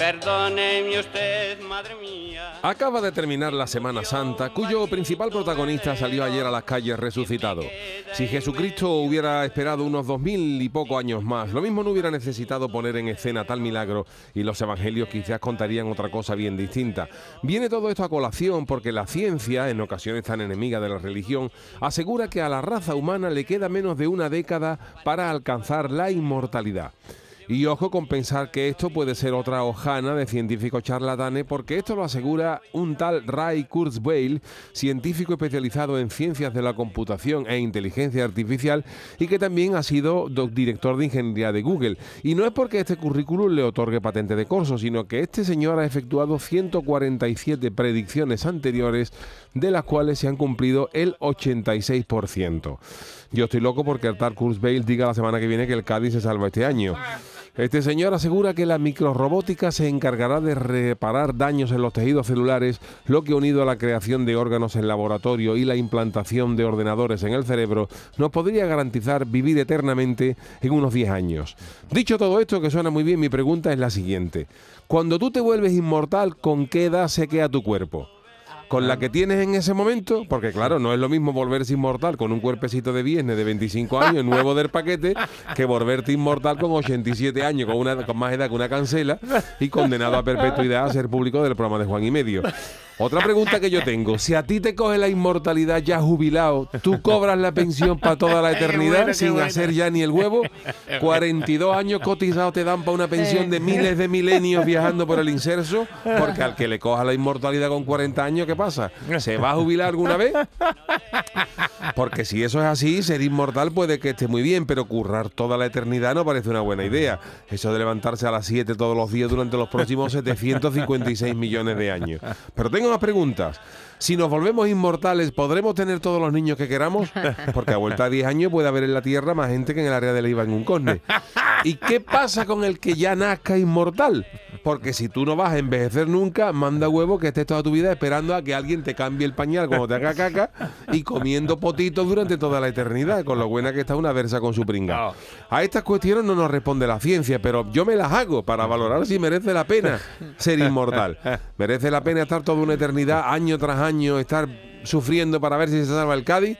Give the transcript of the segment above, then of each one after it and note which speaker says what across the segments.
Speaker 1: Perdóneme usted, madre mía.
Speaker 2: Acaba de terminar la Semana Santa, cuyo principal protagonista salió ayer a las calles resucitado. Si Jesucristo hubiera esperado unos dos mil y poco años más, lo mismo no hubiera necesitado poner en escena tal milagro y los evangelios quizás contarían otra cosa bien distinta. Viene todo esto a colación porque la ciencia, en ocasiones tan enemiga de la religión, asegura que a la raza humana le queda menos de una década para alcanzar la inmortalidad. Y ojo con pensar que esto puede ser otra hojana de científicos charlatanes, porque esto lo asegura un tal Ray Kurzweil, científico especializado en ciencias de la computación e inteligencia artificial, y que también ha sido director de ingeniería de Google. Y no es porque este currículum le otorgue patente de corso, sino que este señor ha efectuado 147 predicciones anteriores, de las cuales se han cumplido el 86%. Yo estoy loco porque el tal Kurzweil diga la semana que viene que el Cádiz se salva este año. Este señor asegura que la microrobótica se encargará de reparar daños en los tejidos celulares, lo que unido a la creación de órganos en laboratorio y la implantación de ordenadores en el cerebro, nos podría garantizar vivir eternamente en unos 10 años. Dicho todo esto, que suena muy bien, mi pregunta es la siguiente. Cuando tú te vuelves inmortal, ¿con qué edad se queda tu cuerpo? Con la que tienes en ese momento, porque claro, no es lo mismo volverse inmortal con un cuerpecito de viernes de 25 años, nuevo del paquete, que volverte inmortal con 87 años, con, una, con más edad que una cancela y condenado a perpetuidad a ser público del programa de Juan y Medio. Otra pregunta que yo tengo, si a ti te coge la inmortalidad ya jubilado, ¿tú cobras la pensión para toda la eternidad sin hacer ya ni el huevo? 42 años cotizados te dan para una pensión de miles de milenios viajando por el inserso, porque al que le coja la inmortalidad con 40 años, ¿qué pasa? ¿Se va a jubilar alguna vez? Porque si eso es así, ser inmortal puede que esté muy bien, pero currar toda la eternidad no parece una buena idea. Eso de levantarse a las 7 todos los días durante los próximos 756 millones de años. Pero tengo más preguntas. Si nos volvemos inmortales, ¿podremos tener todos los niños que queramos? Porque a vuelta a 10 años puede haber en la Tierra más gente que en el área de Leiva en un cosne. ¿Y qué pasa con el que ya nazca inmortal? Porque si tú no vas a envejecer nunca, manda huevo que estés toda tu vida esperando a que alguien te cambie el pañal cuando te haga caca y comiendo potitos durante toda la eternidad, con lo buena que está una versa con su pringa. A estas cuestiones no nos responde la ciencia, pero yo me las hago para valorar si merece la pena ser inmortal. ¿Merece la pena estar toda una eternidad, año tras año, estar sufriendo para ver si se salva el Cádiz?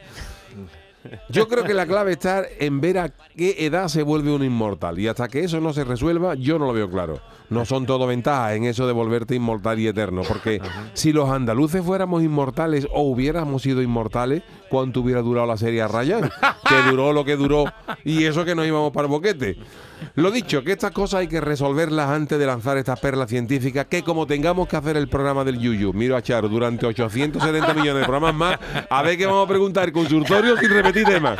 Speaker 2: Yo creo que la clave está en ver a qué edad se vuelve un inmortal. Y hasta que eso no se resuelva, yo no lo veo claro. No son todo ventajas en eso de volverte inmortal y eterno. Porque si los andaluces fuéramos inmortales o hubiéramos sido inmortales, ¿cuánto hubiera durado la serie Ryan? Que duró lo que duró. Y eso que nos íbamos para el boquete. Lo dicho, que estas cosas hay que resolverlas antes de lanzar estas perlas científicas, que como tengamos que hacer el programa del Yuyu, miro a Charo, durante 870 millones de programas más, a ver qué vamos a preguntar, consultorio sin repetir temas.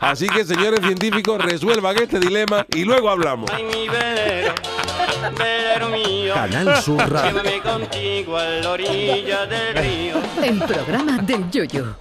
Speaker 2: Así que, señores científicos, resuelvan este dilema y luego hablamos.
Speaker 1: Ay, mi velero, velero mío,
Speaker 3: Canal Sur Radio.
Speaker 1: llévame contigo a la orilla del río.
Speaker 4: El programa del Yoyo.